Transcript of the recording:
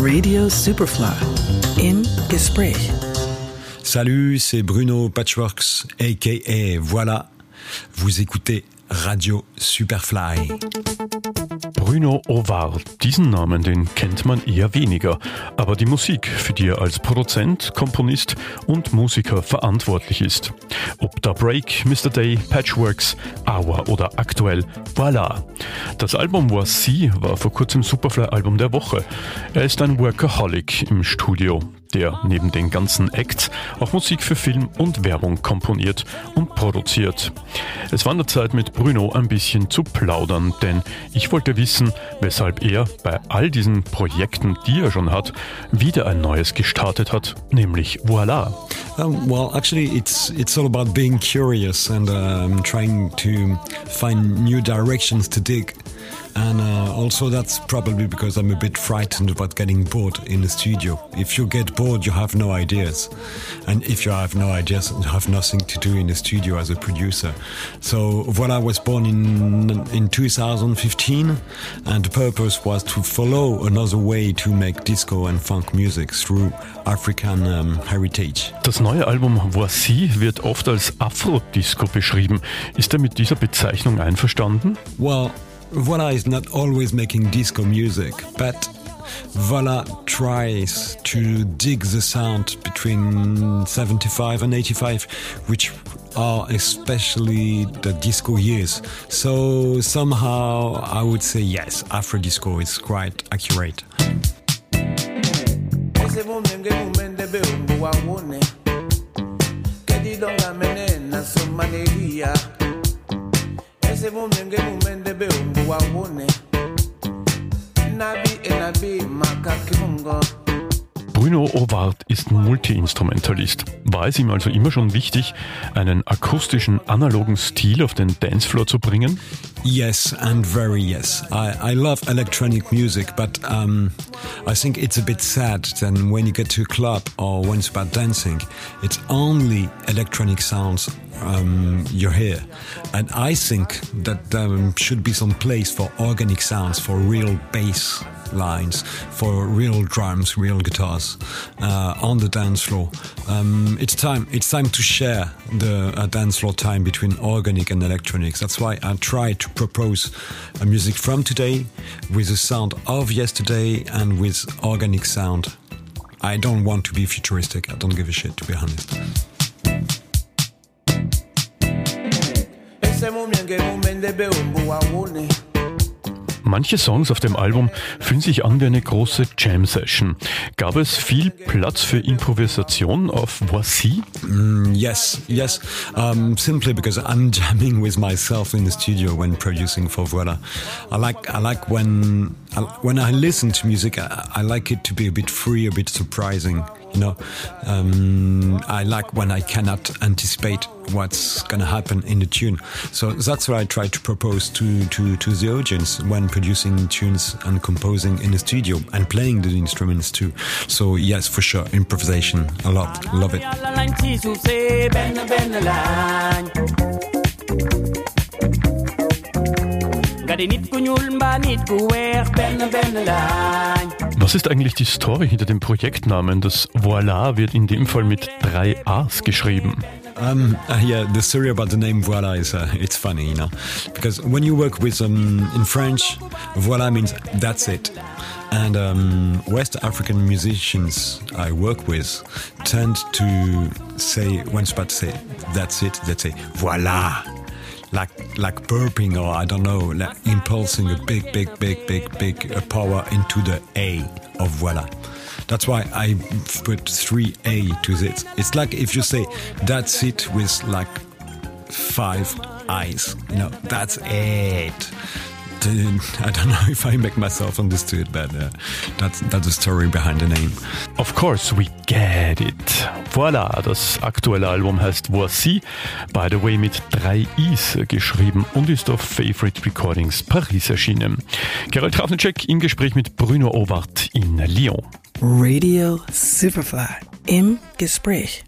Radio Superfly im Gespräch. Salut, c'est Bruno Patchworks, aka Voilà. Vous écoutez Radio Superfly. Bruno Ovard, diesen Namen, den kennt man eher weniger, aber die Musik, für die er als Produzent, Komponist und Musiker verantwortlich ist. Ob da Break, Mr. Day, Patchworks, Hour oder aktuell Voila. Das Album Was Sie war vor kurzem Superfly-Album der Woche. Er ist ein Workaholic im Studio der neben den ganzen Acts auch Musik für Film und Werbung komponiert und produziert. Es war an der Zeit mit Bruno ein bisschen zu plaudern, denn ich wollte wissen, weshalb er bei all diesen Projekten, die er schon hat, wieder ein neues gestartet hat, nämlich Voila. Um, well, actually, it's it's all about being curious and um, trying to find new directions to dig. And uh, also, that's probably because I'm a bit frightened about getting bored in the studio. If you get bored, you have no ideas. And if you have no ideas, you have nothing to do in the studio as a producer. So, Voila was born in, in 2015, and the purpose was to follow another way to make disco and funk music through African um, heritage. Das neue Album Voici wird oft als Afro-Disco beschrieben. Ist er mit dieser Bezeichnung einverstanden? Well, Voila is not always making disco music, but Voila tries to dig the sound between 75 and 85, which are especially the disco years. So somehow I would say yes, Afro disco is quite accurate. Ese mumenge mumende beungu wawone nabi enabi makakimungo Bruno Ovard ist Multiinstrumentalist. War es ihm also immer schon wichtig, einen akustischen, analogen Stil auf den Dancefloor zu bringen? Yes, and very yes. I, I love electronic music, but um, I think it's a bit sad then when you get to a club or when it's about dancing, it's only electronic sounds um, you hear. And I think that there should be some place for organic sounds, for real bass lines for real drums, real guitars uh, on the dance floor. Um, it's time. It's time to share the uh, dance floor time between organic and electronics. That's why I try to propose a music from today with the sound of yesterday and with organic sound. I don't want to be futuristic. I don't give a shit, to be honest. Manche Songs auf dem Album fühlen sich an wie eine große Jam-Session. Gab es viel Platz für Improvisation auf Voici? Mm, yes, yes. Um, simply because I'm jamming with myself in the studio when producing for Voila. I like, I like when, when I listen to music, I, I like it to be a bit free, a bit surprising. You know, um, I like when I cannot anticipate what's going to happen in the tune. So that's what I try to propose to, to, to the audience when producing tunes and composing in the studio and playing the instruments too. So yes, for sure, improvisation a lot. Love it. Was ist eigentlich die Story hinter dem Projektnamen? Das Voila wird in dem Fall mit drei A's geschrieben. Um, uh, yeah, the story about the name Voila is uh, it's funny, you know, because when you work with um, in French, Voila means that's it, and um, West African musicians I work with tend to say when it's about to say that's it, they say Voila, like like burping or I don't know, like impulsing a big, big, big, big, big uh, power into the A of Voila. That's why I put 3A to this. It's like if you say that's it with like five eyes. You know, that's it. I don't know if I make myself understood, but uh, that's, that's the story behind the name. Of course, we get it. Voila, das aktuelle Album heißt Voici, by the way mit drei Is geschrieben und ist auf Favorite Recordings Paris erschienen. Gerald Ravnicek im Gespräch mit Bruno Ovart in Lyon. Radio Superfly im Gespräch.